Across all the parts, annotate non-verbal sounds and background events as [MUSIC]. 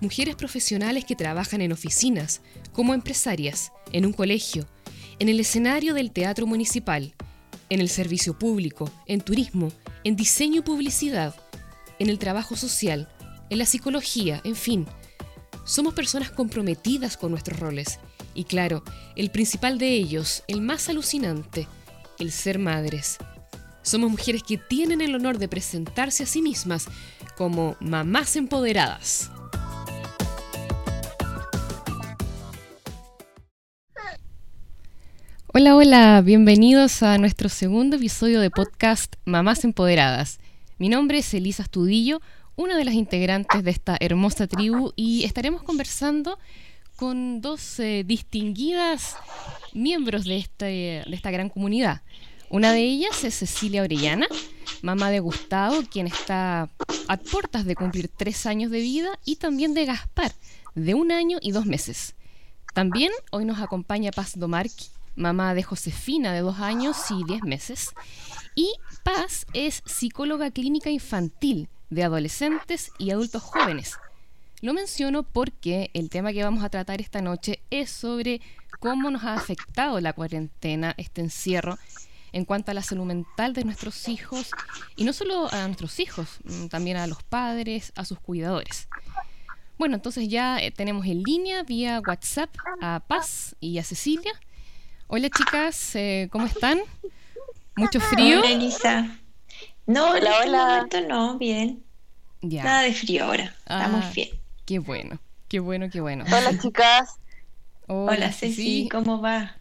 mujeres profesionales que trabajan en oficinas, como empresarias, en un colegio, en el escenario del teatro municipal, en el servicio público, en turismo, en diseño y publicidad, en el trabajo social, en la psicología, en fin. Somos personas comprometidas con nuestros roles. Y claro, el principal de ellos, el más alucinante, el ser madres. Somos mujeres que tienen el honor de presentarse a sí mismas como mamás empoderadas. Hola, hola, bienvenidos a nuestro segundo episodio de podcast Mamás Empoderadas. Mi nombre es Elisa Estudillo, una de las integrantes de esta hermosa tribu y estaremos conversando con dos eh, distinguidas miembros de, este, de esta gran comunidad. Una de ellas es Cecilia Orellana, mamá de Gustavo, quien está a puertas de cumplir tres años de vida, y también de Gaspar, de un año y dos meses. También hoy nos acompaña Paz Domarqui, mamá de Josefina de dos años y diez meses. Y Paz es psicóloga clínica infantil de adolescentes y adultos jóvenes. Lo menciono porque el tema que vamos a tratar esta noche es sobre cómo nos ha afectado la cuarentena, este encierro, en cuanto a la salud mental de nuestros hijos, y no solo a nuestros hijos, mm, también a los padres, a sus cuidadores. Bueno, entonces ya eh, tenemos en línea vía WhatsApp a Paz y a Cecilia Hola chicas, eh, ¿cómo están? [LAUGHS] ¿Mucho frío? Hola Elisa. No, hola, este hola. no, bien. Nada de frío ahora, estamos ah, bien. Qué bueno, qué bueno, qué bueno. Hola [LAUGHS] chicas. Hola, Ceci, ¿cómo va?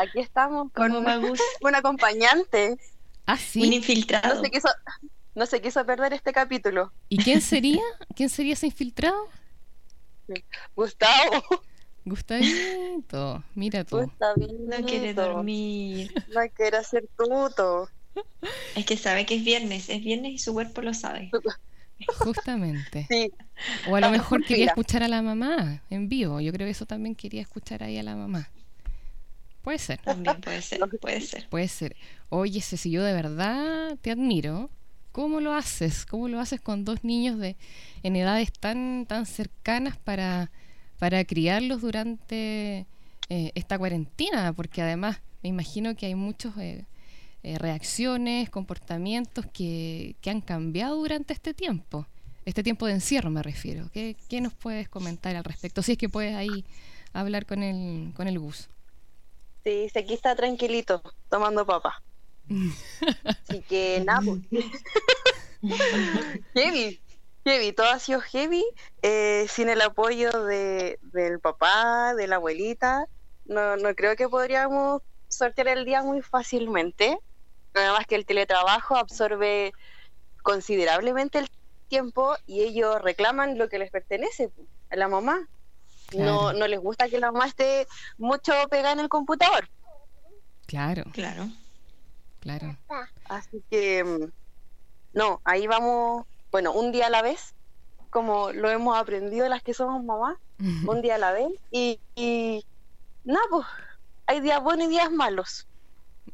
Aquí estamos [LAUGHS] con un, un acompañante. Ah, sí. Un infiltrado. No se, quiso, no se quiso perder este capítulo. ¿Y quién sería? ¿Quién sería ese infiltrado? Gustavo. Gustavito, mira tú. No quiere dormir. No quiere hacer tuto. Es que sabe que es viernes, es viernes y su cuerpo lo sabe. Justamente. O a lo mejor quería escuchar a la mamá en vivo. Yo creo que eso también quería escuchar ahí a la mamá. Puede ser. También puede ser, puede ser. Puede ser. Oye, si yo de verdad te admiro. ¿Cómo lo haces? ¿Cómo lo haces con dos niños de en edades tan tan cercanas para para criarlos durante eh, esta cuarentena, porque además me imagino que hay muchas eh, eh, reacciones, comportamientos que, que, han cambiado durante este tiempo, este tiempo de encierro me refiero. ¿Qué, ¿Qué, nos puedes comentar al respecto? Si es que puedes ahí hablar con el, con el bus. Sí, aquí está tranquilito, tomando papa. [LAUGHS] Así que nada, pues. [LAUGHS] [LAUGHS] heavy, todo ha sido heavy, eh, sin el apoyo de, del papá, de la abuelita, no, no creo que podríamos sortear el día muy fácilmente. Nada más que el teletrabajo absorbe considerablemente el tiempo y ellos reclaman lo que les pertenece a la mamá. No, no les gusta que la mamá esté mucho pegada en el computador. Claro. Claro. Claro. Así que, mm, no, ahí vamos bueno, un día a la vez, como lo hemos aprendido las que somos mamás, un día a la vez, y, nada, pues hay días buenos y días malos.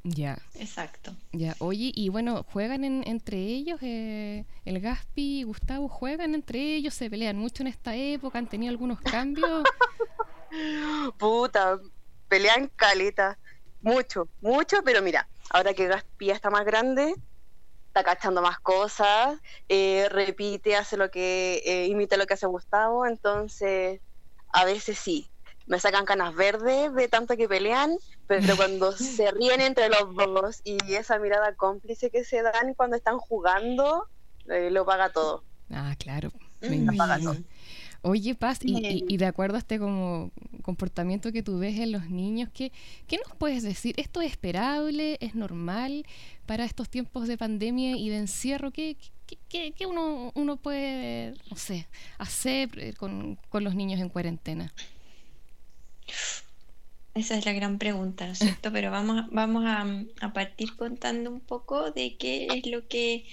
Ya. Exacto. Ya, oye, y bueno, ¿juegan entre ellos? Eh, ¿El Gaspi y Gustavo juegan entre ellos? ¿Se pelean mucho en esta época? ¿Han tenido algunos cambios? [LAUGHS] Puta, pelean caleta. Mucho, mucho, pero mira, ahora que Gaspi ya está más grande, está cachando más cosas, eh, repite, hace lo que, eh, imita lo que hace Gustavo, entonces a veces sí, me sacan canas verdes de tanto que pelean, pero [LAUGHS] cuando se ríen entre los dos y esa mirada cómplice que se dan cuando están jugando, eh, lo paga todo. Ah, claro. Me paga todo. Oye, Paz, y, de acuerdo a este como comportamiento que tú ves en los niños, ¿qué, ¿qué nos puedes decir? ¿Esto es esperable? ¿Es normal para estos tiempos de pandemia y de encierro? ¿Qué, ¿qué, uno, uno puede, no sé, hacer eh, con, los niños en cuarentena? Esa es la gran pregunta, ¿no es cierto? [LAUGHS] Pero vamos, vamos a, a, partir contando un poco de qué es lo que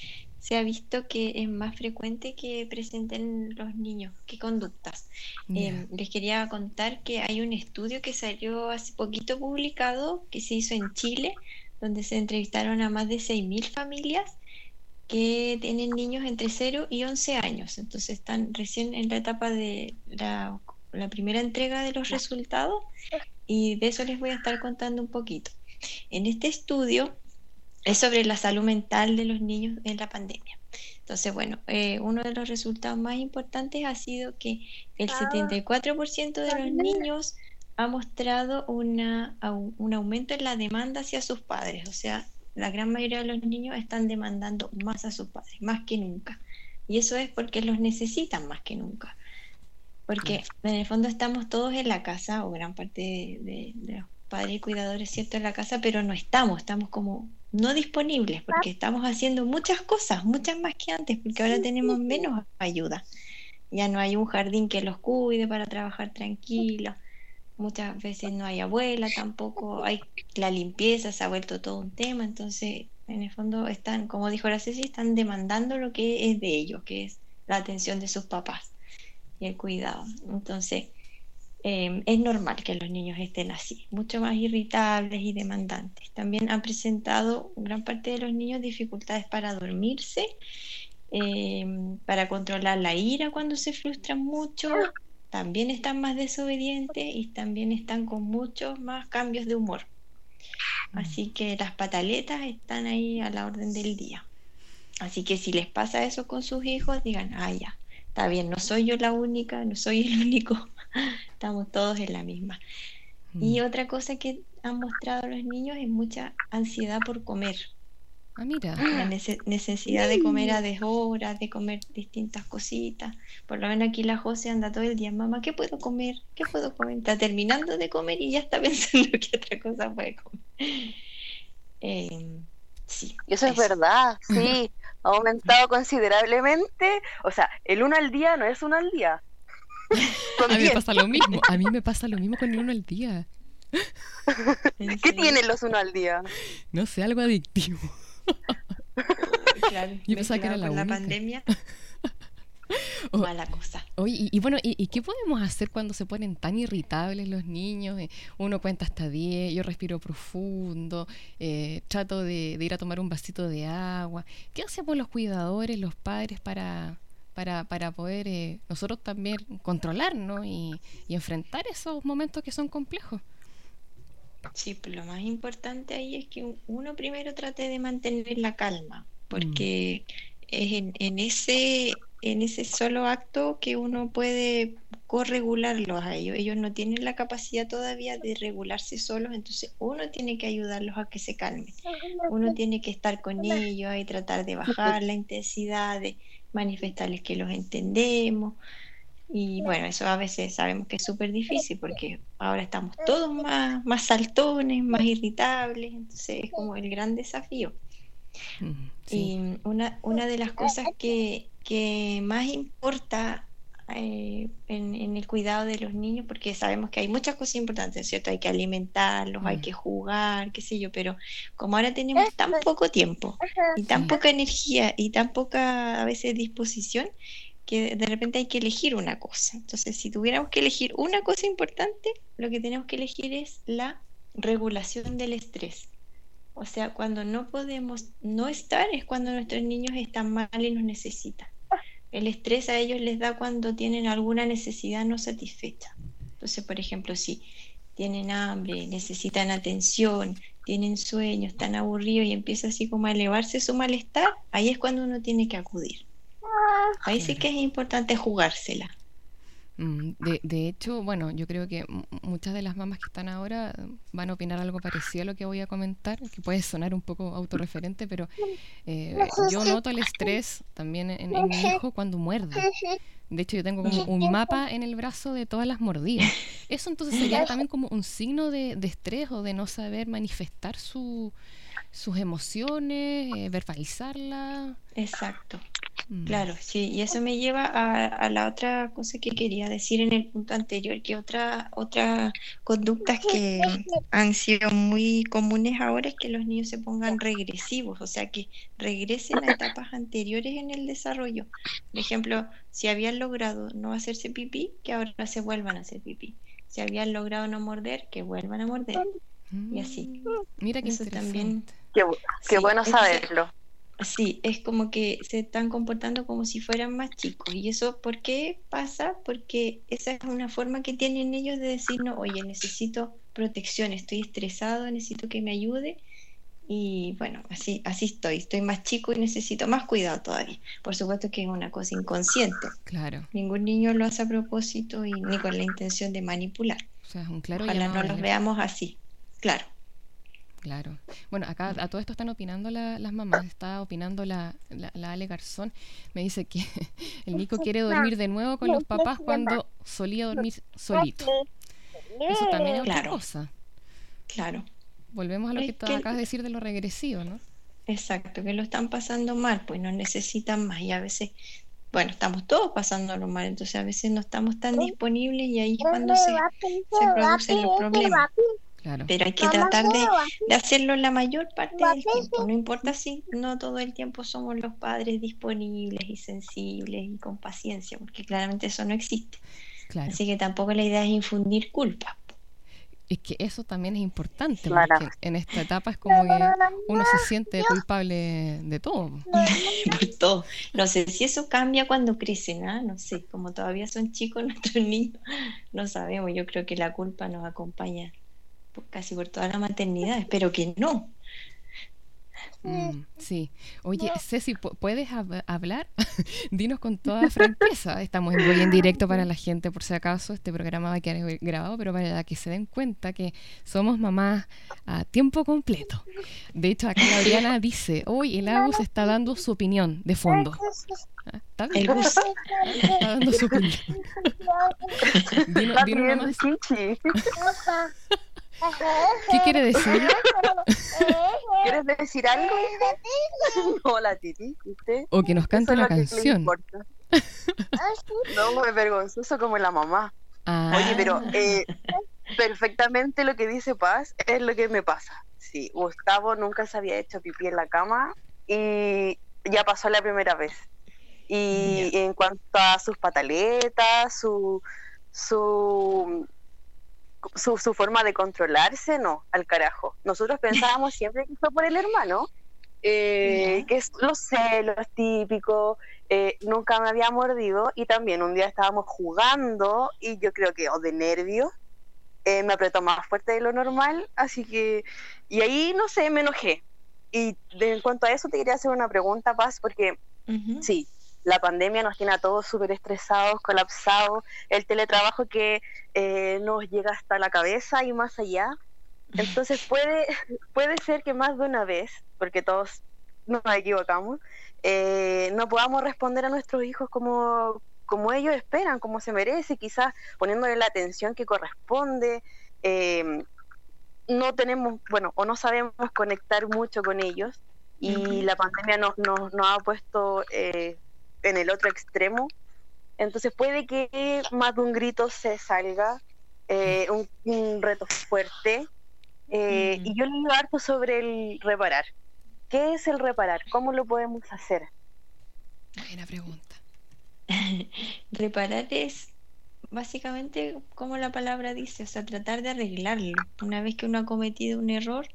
se ha visto que es más frecuente que presenten los niños, qué conductas. Em, les quería contar que hay un estudio que salió hace poquito publicado, que se hizo en Chile, donde se entrevistaron a más de 6.000 familias que tienen niños entre 0 y 11 años. Entonces están recién en la etapa de la, la primera entrega de los resultados y de eso les voy a estar contando un poquito. En este estudio es sobre la salud mental de los niños en la pandemia. Entonces, bueno, eh, uno de los resultados más importantes ha sido que el 74% de los niños ha mostrado una, un aumento en la demanda hacia sus padres. O sea, la gran mayoría de los niños están demandando más a sus padres, más que nunca. Y eso es porque los necesitan más que nunca. Porque en el fondo estamos todos en la casa, o gran parte de, de los padres y cuidadores, ¿cierto?, en la casa, pero no estamos, estamos como no disponibles, porque estamos haciendo muchas cosas, muchas más que antes, porque ahora tenemos menos ayuda. Ya no hay un jardín que los cuide para trabajar tranquilo. Muchas veces no hay abuela tampoco, hay la limpieza, se ha vuelto todo un tema, entonces en el fondo están, como dijo la Ceci, están demandando lo que es de ellos, que es la atención de sus papás y el cuidado. Entonces, Em, es normal que los niños estén así, mucho más irritables y demandantes. También han presentado gran parte de los niños dificultades para dormirse, em, para controlar la ira cuando se frustran mucho, también están más desobedientes y también están con muchos más cambios de humor. Así que las pataletas están ahí a la orden del día. Así que si les pasa eso con sus hijos, digan, ah, ya, está bien, no soy yo la única, no soy el único estamos todos en la misma. Y mm. otra cosa que han mostrado los niños es mucha ansiedad por comer. Ah, mira. La necesidad de comer a deshoras, de comer distintas cositas. Por lo menos aquí la José anda todo el día, mamá, ¿qué puedo comer? ¿Qué puedo comer? Está terminando de comer y ya está [LAUGHS] pensando qué otra cosa puede comer. Em, sí. Eso, es verdad, [LAUGHS] sí. Ha aumentado considerablemente. O sea, el uno al día no es uno al día, a mí me pasa lo mismo. A mí me pasa lo mismo con el uno al día. ¿Qué tienen los uno al día? No sé, algo adictivo. Claro, Yo pensaba que era la, la pandemia. [LAUGHS] Mala cosa. Oye, y, bueno, y, qué podemos hacer cuando se ponen tan irritables los niños? Eh, uno cuenta hasta 10, yo respiro profundo, eh, trato de, de, ir a tomar un vasito de agua. ¿Qué hacemos los cuidadores, los padres para, para, para poder eh, nosotros también controlarnos y, enfrentar esos momentos que son complejos. Sí, pues lo más importante ahí es que uno primero trate de mantener la calma, porque es en, en, ese, en ese solo acto que uno puede corregularlos a ellos. Ellos no tienen la capacidad todavía de regularse solos, entonces uno tiene que ayudarlos a que se calmen. Uno tiene que estar con ellos y tratar de bajar la intensidad, de, manifestarles que los entendemos. Y bueno, eso a veces sabemos que es súper difícil porque ahora estamos todos más, más saltones, más irritables, entonces es como el gran desafío. Y una, una de las cosas que, que más importa eh, en, el cuidado de los niños, porque sabemos que hay muchas cosas importantes, ¿cierto? Hay que alimentarlos, hay mm. que jugar, qué sé yo, pero como ahora tenemos tan poco tiempo y tan poca energía y tan poca a veces disposición, que de repente hay que elegir una cosa. Entonces, si tuviéramos que elegir una cosa importante, lo que tenemos que elegir es la regulación del estrés. O sea, cuando no podemos no estar es cuando nuestros niños están mal y nos necesitan. El estrés a ellos les da cuando tienen alguna necesidad no satisfecha. Entonces, por ejemplo, si tienen hambre, necesitan atención, tienen sueño, están aburridos y empieza así como a elevarse su malestar, ahí es cuando uno tiene que acudir. Ahí sí que es importante jugársela. Mm, de, de, hecho, bueno, yo creo que muchas de las mamás que están ahora van a opinar algo parecido a lo que voy a comentar, que puede sonar un poco autorreferente, pero eh, yo noto el estrés también en, mi hijo cuando muerde. De hecho, yo tengo como un mapa en el brazo de todas las mordidas. Eso entonces sería también como un signo de, estrés o de no saber manifestar su, sus emociones, eh, verbalizarlas. Exacto. Mm. Claro, sí, y eso me lleva a, la otra cosa que quería decir en el punto anterior, que otra, otras conductas que han sido muy comunes ahora es que los niños se pongan regresivos, o sea, que regresen a etapas anteriores en el desarrollo. Por ejemplo, si habían logrado no hacerse pipí, que ahora se vuelvan a hacer pipí. Si habían logrado no morder, que vuelvan a morder. Y así. Mira que eso también. Qué, bueno saberlo. Sí, es como que se están comportando como si fueran más chicos. ¿Y eso por qué pasa? Porque esa es una forma que tienen ellos de decirnos, oye, necesito protección, estoy estresado, necesito que me ayude. Y bueno, así, así estoy, estoy más chico y necesito más cuidado todavía. Por supuesto que es una cosa inconsciente. Claro. Ningún niño lo hace a propósito y ni con la intención de manipular. O sea, es un claro Ojalá no los veamos así. Claro. Claro. Bueno, acá a todo esto están opinando las mamás. Está opinando la, la, Ale Garzón. Me dice que [LAUGHS] el Nico quiere dormir de nuevo con los papás cuando solía dormir solito. Eso también es otra cosa. Claro. Volvemos a lo que, tú acabas de decir de lo regresivo, ¿no? Exacto, que lo están pasando mal, pues no necesitan más. Y a veces, bueno, estamos todos pasándolo mal, entonces a veces no estamos tan disponibles y ahí es cuando se, se producen los problemas. Pero hay que tratar de, hacerlo la mayor parte del tiempo. No importa si no todo el tiempo somos los padres disponibles y sensibles y con paciencia, porque claramente eso no existe. Así que tampoco la idea es infundir culpa. Es que eso también es importante, porque en esta etapa es como que uno se siente culpable de todo. [LAUGHS] todo. No sé si eso cambia cuando crecen, ¿ah? no sé, como todavía son chicos [LAUGHS] nuestros niños, no sabemos, yo creo que la culpa nos acompaña casi por toda la maternidad, espero que no. Mm, sí. Oye, Ceci, ¿puedes hablar? [LAUGHS] Dinos con toda franqueza. Estamos en, en directo para la gente, por si acaso. Este programa va a quedar grabado, pero para que se den cuenta que somos mamás a tiempo completo. De hecho, acá Adriana dice: Hoy el Agus está dando su opinión de fondo. Ah, ¿Está bien? Está dando su opinión. [LAUGHS] Dino, ¿Qué quiere decir? [LAUGHS] ¿Quieres decir algo? [LAUGHS] Hola, Titi. ¿Usted? O que nos canta una canción. [LAUGHS] no, es vergonzoso como la mamá. Ah. Oye, pero eh, perfectamente lo que dice Paz es lo que me pasa. Sí, Gustavo nunca se había hecho pipí en la cama y ya pasó la primera vez. Y en cuanto a sus pataletas, su, su su, su, forma de controlarse, no, al carajo. Nosotros [LAUGHS] pensábamos siempre que fue por el hermano, eh, que es los celos típicos, eh, nunca me había mordido y también un día estábamos jugando y yo creo que, o de nervios, eh, me apretó más fuerte de lo normal, así que, y ahí, no sé, me enojé. Y de, en cuanto a eso te quería hacer una pregunta, Paz, porque sí, la pandemia nos tiene a todos súper estresados, colapsados, el teletrabajo que eh, nos llega hasta la cabeza y más allá. Entonces [LAUGHS] puede, puede ser que más de una vez, porque todos nos equivocamos, eh, no podamos responder a nuestros hijos como, como ellos esperan, como se merece, quizás poniéndole la atención que corresponde. Eh, no tenemos, bueno, o no sabemos conectar mucho con ellos y la pandemia nos, nos, nos ha puesto eh, en el otro extremo. Entonces puede que más de un grito se salga, eh, un, reto fuerte. Eh, y yo le digo harto sobre el reparar. ¿Qué es el reparar? ¿Cómo lo podemos hacer? Buena pregunta. [LAUGHS] reparar es básicamente como la palabra dice, o sea, tratar de arreglarlo. Una vez que uno ha cometido un error,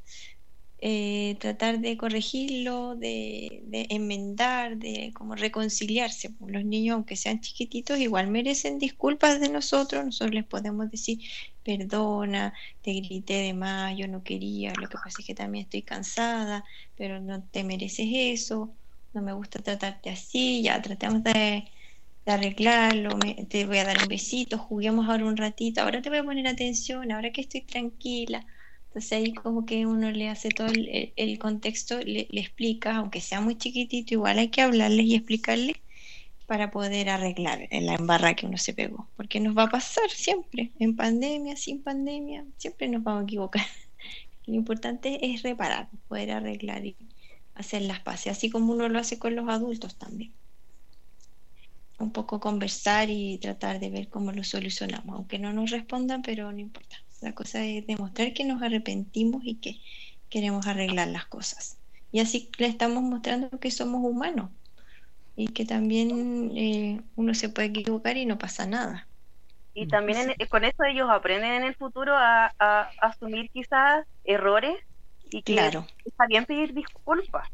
eh, tratar de corregirlo, de, enmendar, de como reconciliarse. Pues, los niños, aunque sean chiquititos, igual merecen disculpas de nosotros. Nosotros les podemos decir, perdona, te grité de más, yo no quería, lo que pasa es que también estoy cansada, pero no te mereces eso, no me gusta tratarte así, ya tratamos de, arreglarlo, te voy a dar un besito, juguemos ahora un ratito, ahora te voy a poner atención, ahora que estoy tranquila entonces ahí como que uno le hace todo el, contexto, le, explica, aunque sea muy chiquitito, igual hay que hablarles y explicarles para poder arreglar la embarra que uno se pegó. Porque nos va a pasar siempre, en pandemia, sin pandemia, siempre nos vamos a equivocar. [LAUGHS] Lo importante es reparar, poder arreglar y hacer las paces, así como uno lo hace con los adultos también. un poco conversar y tratar de ver cómo lo solucionamos, aunque no nos respondan, pero no importa. La cosa es demostrar que nos arrepentimos y que queremos arreglar las cosas. Y así le estamos mostrando que somos humanos y que también eh, uno se puede equivocar y no pasa nada. Y también con eso ellos aprenden en el futuro a, asumir quizás errores y que claro. está bien pedir disculpas.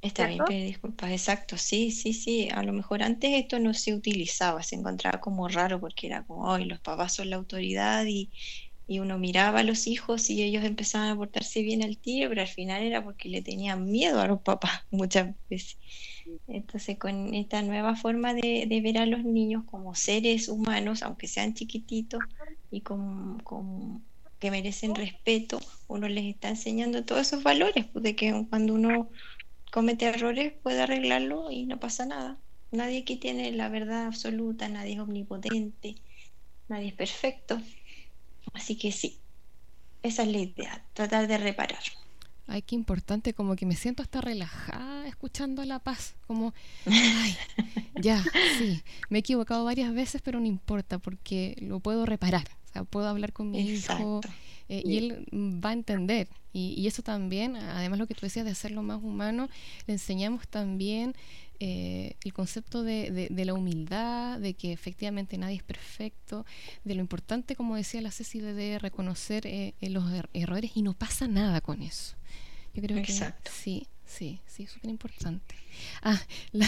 Está bien pedir disculpas, exacto, sí, sí, sí. A lo mejor antes esto no se utilizaba, se encontraba como raro porque era como, ay, los papás son la autoridad y, y uno miraba a los hijos y ellos empezaban a portarse bien al tiro, pero al final era porque le tenían miedo a los papás [LAUGHS] muchas veces. Entonces, con esta nueva forma de, ver a los niños como seres humanos, aunque sean chiquititos y con, que merecen respeto, uno les está enseñando todos esos valores, pues, de que cuando uno comete errores puede arreglarlo y no pasa nada. Nadie aquí tiene la verdad absoluta, nadie es omnipotente, nadie es perfecto. Así que sí, esa es la idea, tratar de reparar. Ay, qué importante, como que me siento hasta relajada escuchando La Paz, como, ay, [LAUGHS] ya, sí, me he equivocado varias veces, pero no importa, porque lo puedo reparar, o sea, puedo hablar con mi hijo eh, y él va a entender. Y, eso también, además lo que tú decías de hacerlo más humano, le enseñamos también eh, el concepto de, de, la humildad, de que efectivamente nadie es perfecto, de lo importante, como decía la Ceci, de reconocer eh, los er-, errores y no pasa nada con eso. Yo creo que sí, sí, sí, súper importante. Ah, la,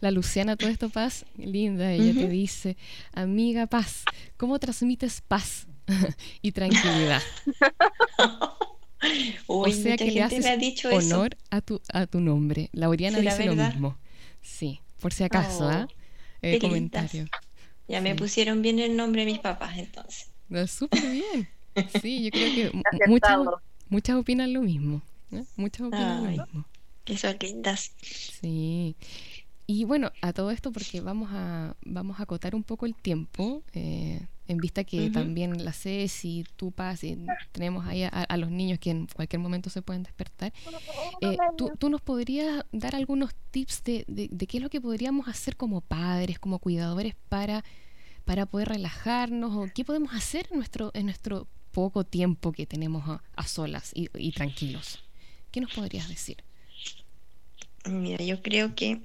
la, Luciana, todo esto paz, linda, ella te dice, amiga paz, ¿cómo transmites paz [LAUGHS] y tranquilidad? [LAUGHS] o sea que le haces dicho honor a tu a tu nombre. Lauriana dice lo mismo. Sí, por si acaso, ¿ah? Oh, eh, comentario. Ya me pusieron bien el nombre de mis papás entonces. Súper bien. Sí, yo creo que [LAUGHS] muchas, muchas opinan lo mismo. Muchas opiniones. Que son lindas. Sí. Y bueno, a todo esto porque vamos a vamos a acotar un poco el tiempo, eh, en vista que también la Ceci, tú, Paz, y tenemos ahí a, los niños que en cualquier momento se pueden despertar. Eh, ¿tú, ¿tú, nos podrías dar algunos tips de, de, qué es lo que podríamos hacer como padres, como cuidadores para, para poder relajarnos o qué podemos hacer en nuestro, en nuestro poco tiempo que tenemos a, solas y tranquilos? ¿Qué nos podrías decir? Mira, yo creo que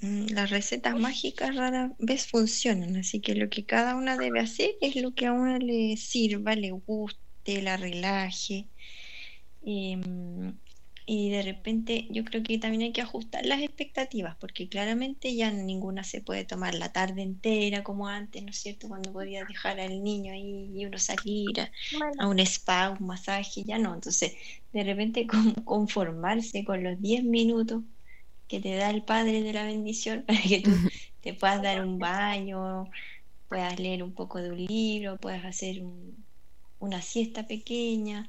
las recetas mágicas rara vez funcionan, así que lo que cada una debe hacer es lo que a una le sirva, le guste, la relaje. Em, y de repente yo creo que también hay que ajustar las expectativas, porque claramente ya ninguna se puede tomar la tarde entera como antes, ¿no es cierto? Cuando podía dejar al niño ahí y uno salir a, un spa, un masaje, ya no. Entonces, de repente [LAUGHS] conformarse con los 10 minutos que te da el Padre de la bendición [LAUGHS] para que tú te puedas dar un baño, puedas leer un poco de un libro, puedas hacer un, una siesta pequeña,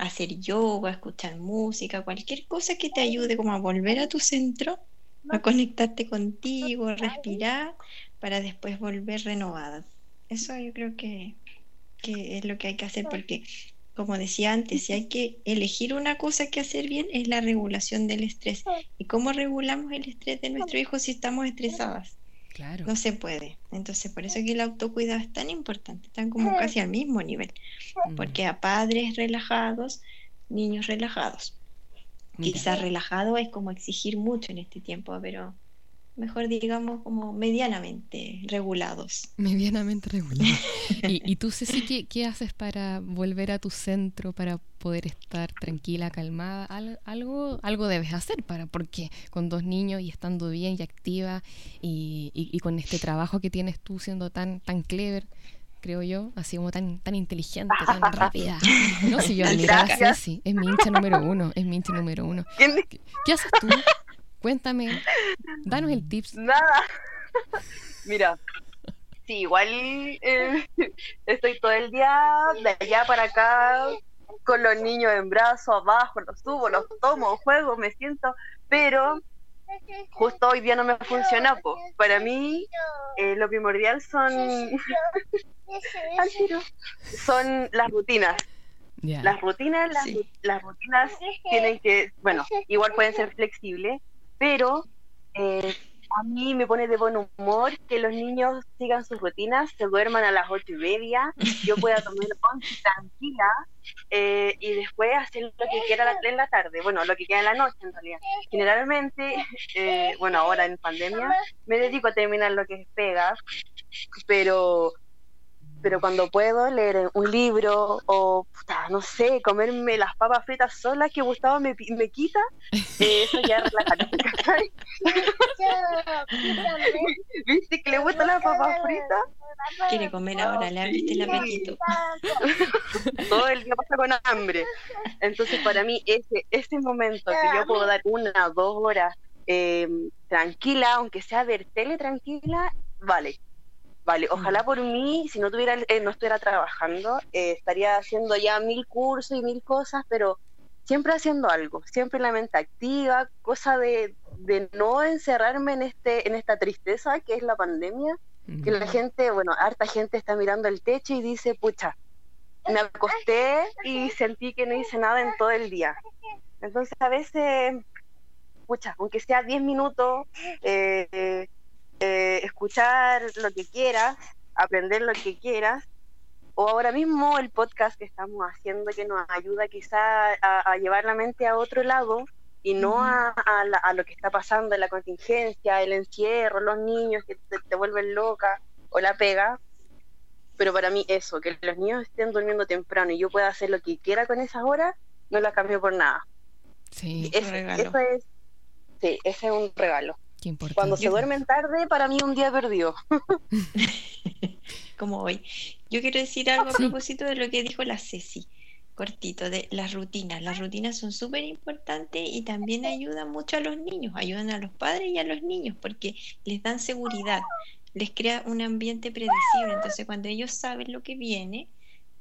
hacer yoga, escuchar música, cualquier cosa que te ayude como a volver a tu centro, a conectarte contigo, respirar, para después volver renovada. Eso yo creo que, que es lo que hay que hacer porque, como decía antes, si hay que elegir una cosa que hacer bien es la regulación del estrés. ¿Y cómo regulamos el estrés de nuestro hijo si estamos estresadas? No se puede. Entonces, por eso que el autocuidado es tan importante, están como casi al mismo nivel, porque a padres relajados, niños relajados. Quizás relajado es como exigir mucho en este tiempo, pero mejor digamos como medianamente regulados. Medianamente regulados. [LAUGHS] ¿Y, y tú, [LAUGHS] Ceci, ¿qué, qué haces para volver a tu centro, para poder estar tranquila, calmada? algo, algo debes hacer para, porque con dos niños y estando bien y activa y, y, con este trabajo que tienes tú siendo tan, tan clever, creo yo, así como tan, tan inteligente, tan [LAUGHS] rápida. No, si yo admiro a Ceci, es mi hincha número uno, es mi hincha número uno. ¿Qué haces tú? Cuéntame, danos el tips. Nada. [LAUGHS] Mira, sí, igual eh, [LAUGHS] estoy todo el día de allá para acá con los niños en brazos, abajo, los subo, los tomo, juego, me siento, pero justo hoy día no me funciona. Para mí, eh, lo primordial son, [LAUGHS] son las rutinas. Las rutinas, las, las rutinas tienen que, bueno, igual pueden ser flexibles, pero eh, a mí me pone de buen humor que los niños sigan sus rutinas, se duerman a las ocho y media, yo pueda tomar [LAUGHS] tranquila eh, y después hacer lo que quiera en la tarde, bueno, lo que queda en la noche en realidad. Generalmente, eh, bueno, ahora en pandemia, me dedico a terminar lo que es pega, pero pero cuando puedo leer un libro o, no sé, comerme las papas fritas solas que Gustavo me, me quita, eh, eso ya relaja. [LAUGHS] [LAUGHS] ¿Viste que le gustan las papas fritas? Quiere comer ahora, le abriste el apetito. [LAUGHS] Todo el día pasa con hambre. Entonces, para mí, ese, ese momento que yo puedo dar una, dos horas eh, tranquila, aunque sea ver tele tranquila, vale Vale, ojalá por mí, si no tuviera, eh, no estuviera trabajando, eh, estaría haciendo ya mil cursos y mil cosas, pero siempre haciendo algo, siempre la mente activa, cosa de, de no encerrarme en este, en esta tristeza que es la pandemia, que la gente, bueno, harta gente está mirando el techo y dice, pucha, me acosté y sentí que no hice nada en todo el día. Entonces a veces, pucha, aunque sea 10 minutos, eh, eh, escuchar lo que quieras, aprender lo que quieras, o ahora mismo el podcast que estamos haciendo que nos ayuda quizá a, llevar la mente a otro lado y no a, lo que está pasando en la contingencia, el encierro, los niños que te, vuelven loca o la pega. Pero para mí eso, que los niños estén durmiendo temprano y yo pueda hacer lo que quiera con esas horas, no la cambio por nada. Sí, eso es, sí, ese es un regalo. Cuando se duermen tarde, para mí un día perdió. [LAUGHS] Como hoy. Yo quiero decir algo a propósito de lo que dijo la Ceci, cortito, de las rutinas. Las rutinas son súper importantes y también ayudan mucho a los niños, ayudan a los padres y a los niños porque les dan seguridad, les crea un ambiente predecible. Entonces, cuando ellos saben lo que viene,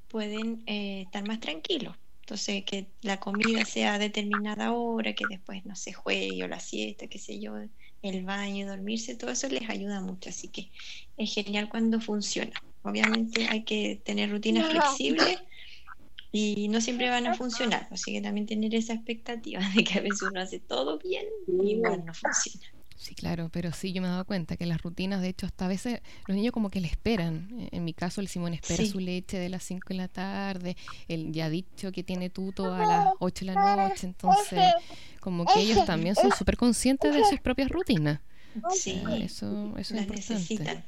pueden eh, estar más tranquilos. Entonces, que la comida sea a determinada hora, que después no se juegue o la siesta, qué sé yo, el baño, dormirse, todo eso les ayuda mucho. Así que es genial cuando funciona. Obviamente hay que tener rutinas flexibles y no siempre van a funcionar. Así que también tener esa expectativa de que a veces uno hace todo bien y igual no funciona. Sí, claro, pero sí, yo me he dado cuenta que las rutinas, de hecho, hasta a veces los niños como que le esperan. En mi caso, el Simón espera su leche de las 5 de la tarde, él ya ha dicho que tiene tuto a las 8 de la noche, entonces como que ellos también son súper conscientes de sus propias rutinas. Sí, eso, eso es importante.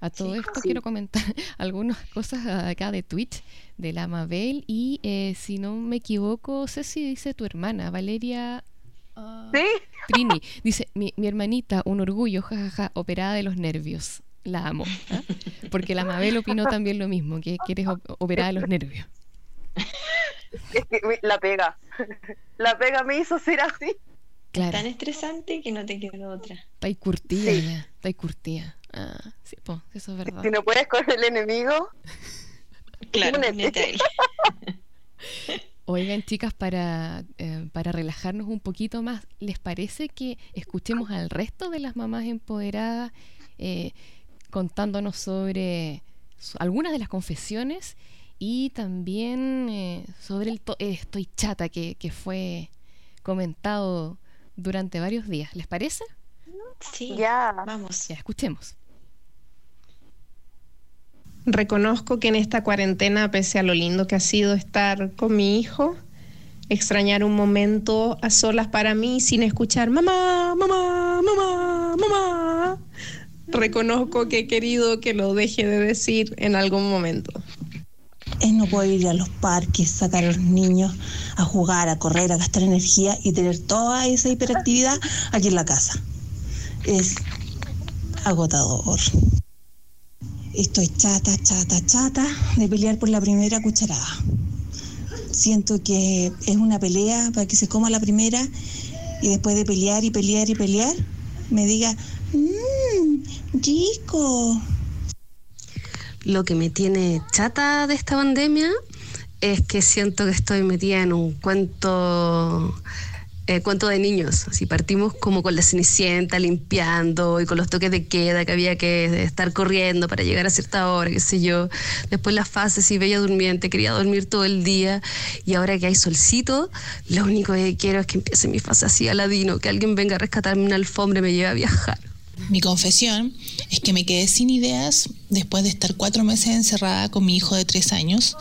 A todo esto quiero comentar [LAUGHS] algunas cosas acá de Twitch de la Mabel y eh, si no me equivoco, sé si dice tu hermana, Valeria ¿Sí? Trini dice, mi, mi hermanita, un orgullo, jajaja, operada de los nervios. La amo. ¿ah? Porque la Mabel opinó también lo mismo, que quieres operada de los nervios. [LAUGHS] [LAUGHS] la pega. La pega me hizo ser así. Claro. Tan estresante que no te quedó otra. Está ahí curtida, está ahí curtida. Ah, sí, pues, eso es verdad. Si no puedes con el enemigo, [LAUGHS] claro, [LAUGHS] Oigan, chicas, para, eh, para relajarnos un poquito más, ¿les parece que escuchemos al resto de las mamás empoderadas eh, contándonos sobre algunas de las confesiones y también eh, sobre el estoy chata que, que fue comentado durante varios días? ¿Les parece? Sí, ya. Vamos. Ya, escuchemos. Reconozco que en esta cuarentena, pese a lo lindo que ha sido estar con mi hijo, extrañar un momento a solas para mí sin escuchar mamá, mamá, mamá, mamá. Reconozco que he querido que lo deje de decir en algún momento. Es no poder ir a los parques, sacar a los niños a jugar, a correr, a gastar energía y tener toda esa hiperactividad aquí en la casa. Es agotador. Estoy chata, chata, chata de pelear por la primera cucharada. Siento que es una pelea para que se coma la primera y después de pelear y pelear y pelear, me diga, mmm, rico. Lo que me tiene chata de esta pandemia es que siento que estoy metida en un cuento eh, cuento de niños. Así partimos como con la cenicienta limpiando y con los toques de queda que había que estar corriendo para llegar a cierta hora, qué sé yo. Después las fases y bella durmiente, quería dormir todo el día y ahora que hay solcito, lo único que quiero es que empiece mi fase así aladino, que alguien venga a rescatarme una alfombra y me lleve a viajar. Mi confesión es que me quedé sin ideas después de estar cuatro meses encerrada con mi hijo de tres años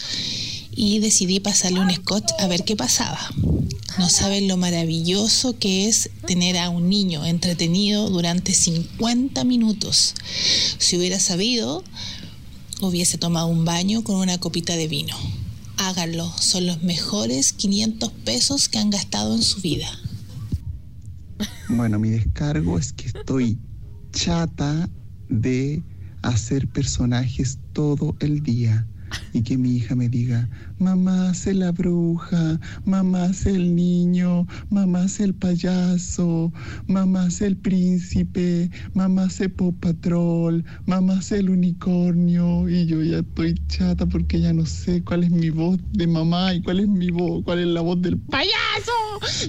y decidí pasarle un scotch a ver qué pasaba. No saben lo maravilloso que es tener a un niño entretenido durante 50 minutos. Si hubiera sabido, hubiese tomado un baño con una copita de vino. Háganlo, son los mejores 500 pesos que han gastado en su vida. Bueno, mi descargo es que estoy chata de hacer personajes todo el día y que mi hija me diga, mamá sé la bruja, mamá sé el niño, mamá sé el payaso, mamá sé el príncipe, mamá sé Pop Patrol, mamá sé el unicornio y yo ya estoy chata porque ya no sé cuál es mi voz de mamá y cuál es mi voz, cuál es la voz del payaso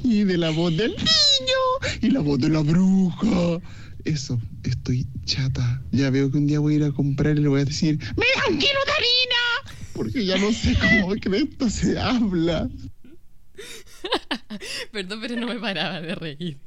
y de la voz del niño y la voz de la bruja. Eso, estoy chata. Ya veo que un día voy a ir a comprar y le voy a decir, ¡Me da un kilo de harina! Porque ya no sé cómo [LAUGHS] esto se habla. [LAUGHS] Perdón, pero no me paraba de reír.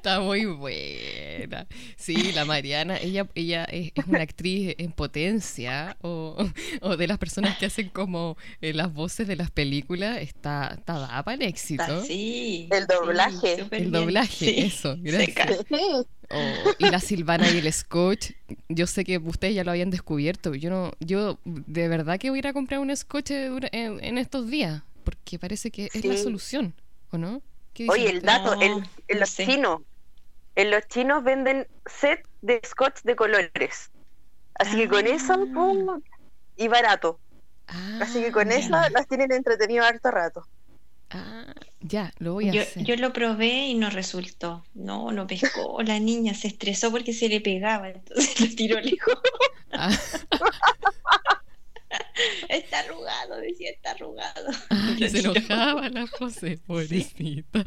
Está muy buena. Sí, la Mariana, ella, ella es, es una actriz en potencia o, o de las personas que hacen como eh, las voces de las películas. Está, está dada para el éxito. Está- sí. El doblaje. sí, El doblaje, Sí. eso, gracias. y la Silvana y el Scotch. Yo sé que ustedes ya lo habían descubierto. Yo no, yo de verdad que voy a ir a comprar un Scotch dura- en, en estos días. Porque parece que es la solución, ¿o no? ¿Qué dicen Oye, el dato, No, el- no sé. chinos, en los chinos venden set de scotch de colores. Así que con eso, Ah. pum, y barato. Así que con Ah, eso las tienen entretenido harto rato. Ah, ya, lo voy a Yo, hacer. yo lo probé y no resultó. No, no pescó. [LAUGHS] La niña se estresó porque se le pegaba, entonces [LAUGHS] lo tiró lejos. Ah, [LAUGHS] [LAUGHS] Está arrugado, decía, está arrugado. ah, y Lo se [LAUGHS] enojaba la José, [LAUGHS] pobrecita.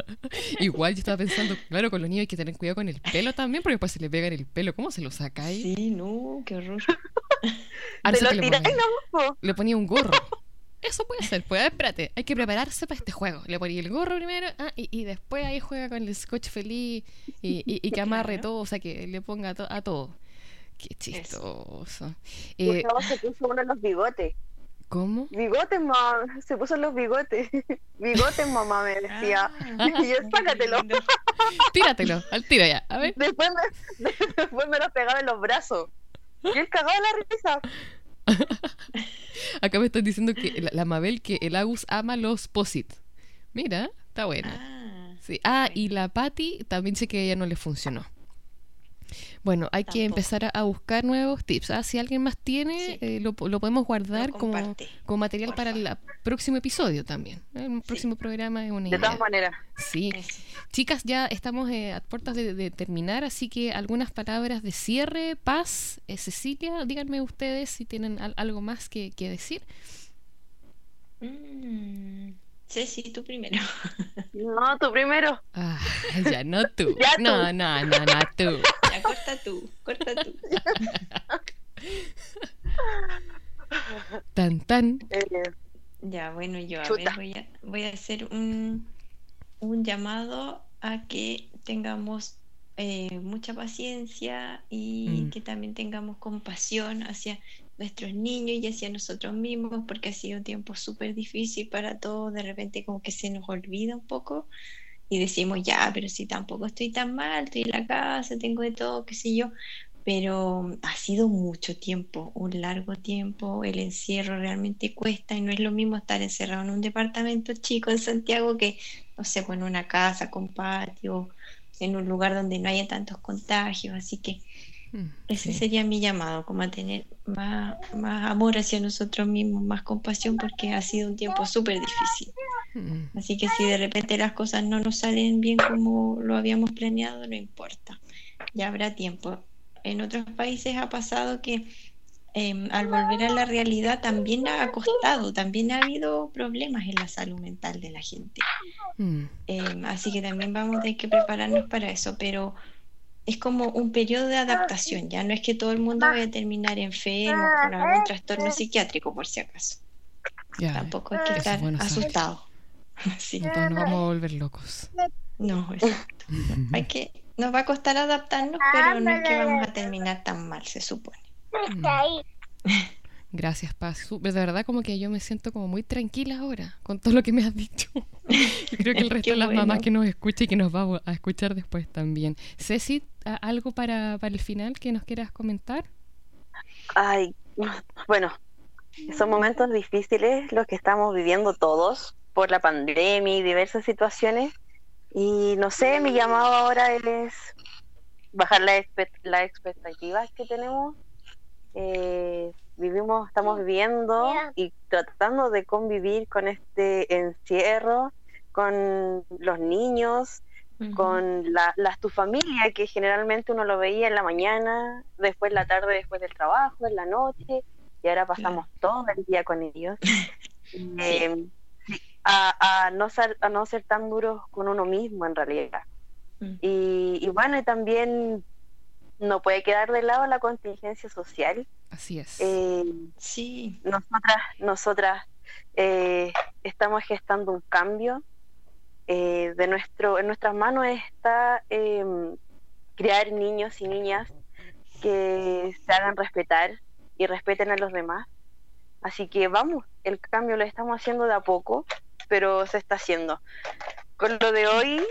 Igual yo estaba pensando, claro, con los niños hay que tener cuidado con el pelo también, porque después se le pega en el pelo. ¿Cómo se lo sacáis? Sí, no, qué horror. Ah, Te eso lo tiráis po. le ponía un gorro. Eso puede ser. Pues, espérate, hay que prepararse para este juego. Le ponía el gorro primero ah, y, y después ahí juega con el scotch feliz y, y- y que amarre Claro. todo, o sea, que le ponga to- a todo. Qué chistoso. Eh, Gustavo se puso uno en los bigotes. ¿Cómo? Bigotes, mamá. Se puso en los bigotes. [LAUGHS] Bigotes, mamá, me decía. Ah, [LAUGHS] y yo, sácatelo. [LAUGHS] Tíratelo, al tiro ya. A ver. Después me, después me los pegaba en los brazos. Y él cagaba la risa. Acá me están diciendo que la, la Mabel que el Agus ama los posit. Mira, está buena. Ah, Sí. Ah, y la Patty también sé que a ella no le funcionó. Bueno, hay que empezar a, a buscar nuevos tips. Ah, si alguien más tiene, Sí. eh, lo, lo podemos guardar Lo como, material para el próximo episodio también. El próximo programa es una De idea. todas maneras. Sí. eso. Chicas, ya estamos eh, a puertas de, de terminar, así que algunas palabras de cierre, paz. Eh, Cecilia, díganme ustedes si tienen al- algo más que, que decir. Mm, Ceci, tú primero. No, tú primero. Ah, ya, no tú. [LAUGHS] Ya tú. No, no, no, no, tú. Ya, corta tú, corta tú. [LAUGHS] Tan, tan. Eh, Ya, bueno, yo a ver, voy a, voy a hacer un, un llamado a que tengamos eh, mucha paciencia y Mm. que también tengamos compasión hacia nuestros niños y hacia nosotros mismos, porque ha sido un tiempo súper difícil para todos, de repente como que se nos olvida un poco y decimos, ya, pero si tampoco estoy tan mal, estoy en la casa, tengo de todo, qué sé yo, pero ha sido mucho tiempo, un largo tiempo, el encierro realmente cuesta y no es lo mismo estar encerrado en un departamento chico en Santiago que, no sé, pues en una casa con patio, en un lugar donde no haya tantos contagios, así que ese sí. sería mi llamado, como a tener más, más amor hacia nosotros mismos, más compasión, porque ha sido un tiempo súper difícil. Mm, Así que si de repente las cosas no nos salen bien como lo habíamos planeado, no importa, ya habrá tiempo. En otros países ha pasado que em, al volver a la realidad también ha costado, también ha habido problemas en la salud mental de la gente. mm. Em, así que también vamos a tener que prepararnos para eso, pero es como un periodo de adaptación, ya no es que todo el mundo vaya a terminar enfermo con algún trastorno psiquiátrico por si acaso. Ya, Tampoco hay que estar bueno asustado. [LAUGHS] Sí. entonces nos vamos a volver locos. No, exacto. Hay que Nos va a costar adaptarnos, pero no es que vamos a terminar tan mal, se supone. [LAUGHS] Gracias, Paz. De verdad, como que yo me siento como muy tranquila ahora con todo lo que me has dicho. [LAUGHS] Yo creo que el resto de las bueno. mamás que nos escucha y que nos va a escuchar después también. Ceci, ¿a- ¿algo para, para el final que nos quieras comentar? Ay, bueno, son momentos difíciles los que estamos viviendo todos por la pandemia y diversas situaciones. Y no sé, mi llamado ahora es bajar la, expe- la expectativas que tenemos. Eh, vivimos, estamos viviendo y tratando de convivir con este encierro, con los niños, Con la, las tu familia, que generalmente uno lo veía en la mañana, después en la tarde, después del trabajo, en la noche, y ahora pasamos todo el día con ellos. [LAUGHS] Eh, sí, a, a no ser, a no ser tan duros con uno mismo en realidad. Mm. Y, y bueno, y también no puede quedar de lado la contingencia social. Así es. Eh, Sí, nosotras, nosotras eh, estamos gestando un cambio. Eh, de nuestro, en nuestras manos está eh, crear niños y niñas que se hagan respetar y respeten a los demás. Así que vamos, el cambio lo estamos haciendo de a poco, pero se está haciendo. Con lo de hoy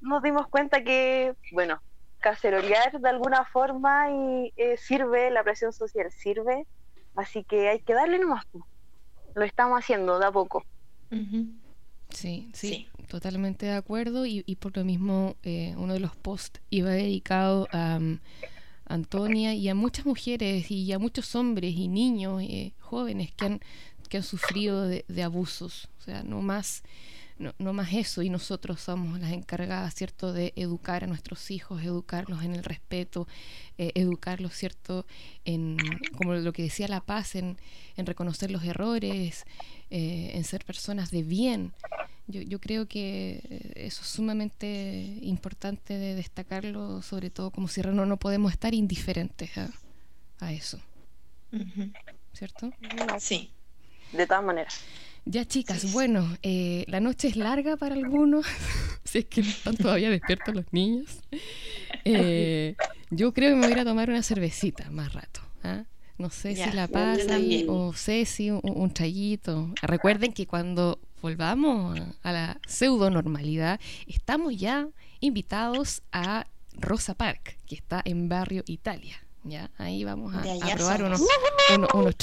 nos dimos cuenta que, bueno, cacerolear de alguna forma y eh, sirve, la presión social sirve, así que hay que darle nomás. Lo estamos haciendo de a poco. sí, Sí. Totalmente de acuerdo. Y, y por lo mismo, eh, uno de los posts iba dedicado a um, Antonia y a muchas mujeres y a muchos hombres y niños eh, jóvenes que han, que han sufrido de, de abusos. O sea, no más, no, no más eso. Y nosotros somos las encargadas, ¿cierto?, de educar a nuestros hijos, educarlos en el respeto, eh, educarlos, ¿cierto?, en, como lo que decía La Paz, en, en reconocer los errores, eh, en ser personas de bien. Yo, yo creo que eh, eso es sumamente importante de destacarlo, sobre todo como si no, no podemos estar indiferentes a, a eso. ¿cierto? Sí, De todas maneras. Ya chicas, Sí, sí. bueno, eh, la noche es larga para algunos, [LAUGHS] si es que no están todavía despiertos los niños. Eh, yo creo que me voy a ir a tomar una cervecita más rato. ¿ah? No sé si la pasa o Ceci, un, un traguito. Recuerden que cuando volvamos a la pseudo normalidad, estamos ya invitados a Rosa Park, que está en Barrio Italia. ¿ya? Ahí vamos a, probar somos. unos, unos, unos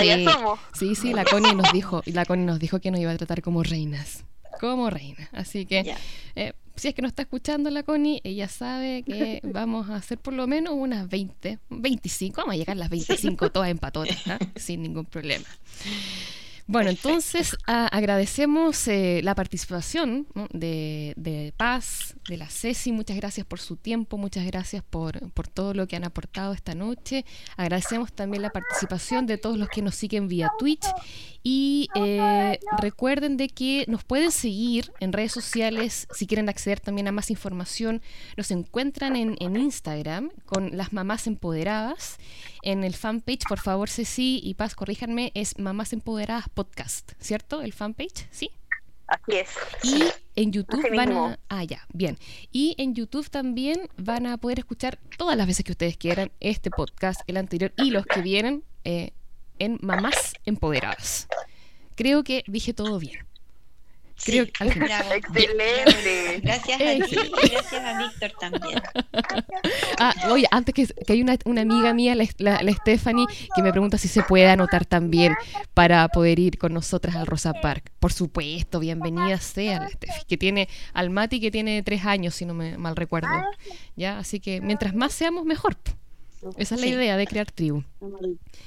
allá Sí. Sí, sí, la Connie nos dijo, y la Connie nos dijo que nos iba a tratar como reinas. Como reinas. Así que eh, si es que no está escuchando la Connie, ella sabe que [LAUGHS] vamos a hacer por lo menos unas 20, 25, vamos a llegar a las 25 [LAUGHS] todas empatotas, ¿ah? sin ningún problema. Bueno, entonces a- agradecemos eh, la participación ¿no? de, de Paz, de la Ceci, muchas gracias por su tiempo, muchas gracias por, por todo lo que han aportado esta noche. Agradecemos también la participación de todos los que nos siguen vía Twitch y eh, recuerden de que nos pueden seguir en redes sociales si quieren acceder también a más información. Nos encuentran en, en Instagram con las mamás empoderadas. En el fanpage, por favor, Ceci y Paz, corríjanme, es Mamás Empoderadas Podcast, ¿cierto? El fanpage, ¿sí? Así es. Y en YouTube Así van mismo. a... Ah, ya, bien. Y en YouTube también van a poder escuchar todas las veces que ustedes quieran este podcast, el anterior y los que vienen eh, en Mamás Empoderadas. Creo que dije todo bien. Creo Sí, que bravo. Excelente. [LAUGHS] Gracias a ti y gracias a Víctor también. Ah, oye, antes que, que hay una, una amiga mía, la, la, la Stephanie, que me pregunta si se puede anotar también para poder ir con nosotras al Rosa Park. Por supuesto, bienvenida sea la Steffi, que tiene al Mati que tiene tres años, si no me mal recuerdo. Ya, así que mientras más seamos, mejor. Esa es la Sí. idea de crear tribu.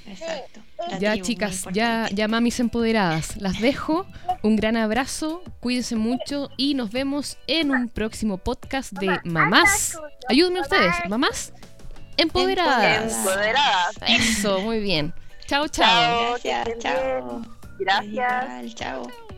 Exacto. La Ya tribu, chicas, ya, ya mamis empoderadas, las dejo. Un gran abrazo, cuídense mucho y nos vemos en un próximo podcast de Mamás. Ayúdenme ustedes, mamás empoderadas. Empoderadas. Eso, muy bien. Chao, chao. Gracias, chao. Gracias. Chao.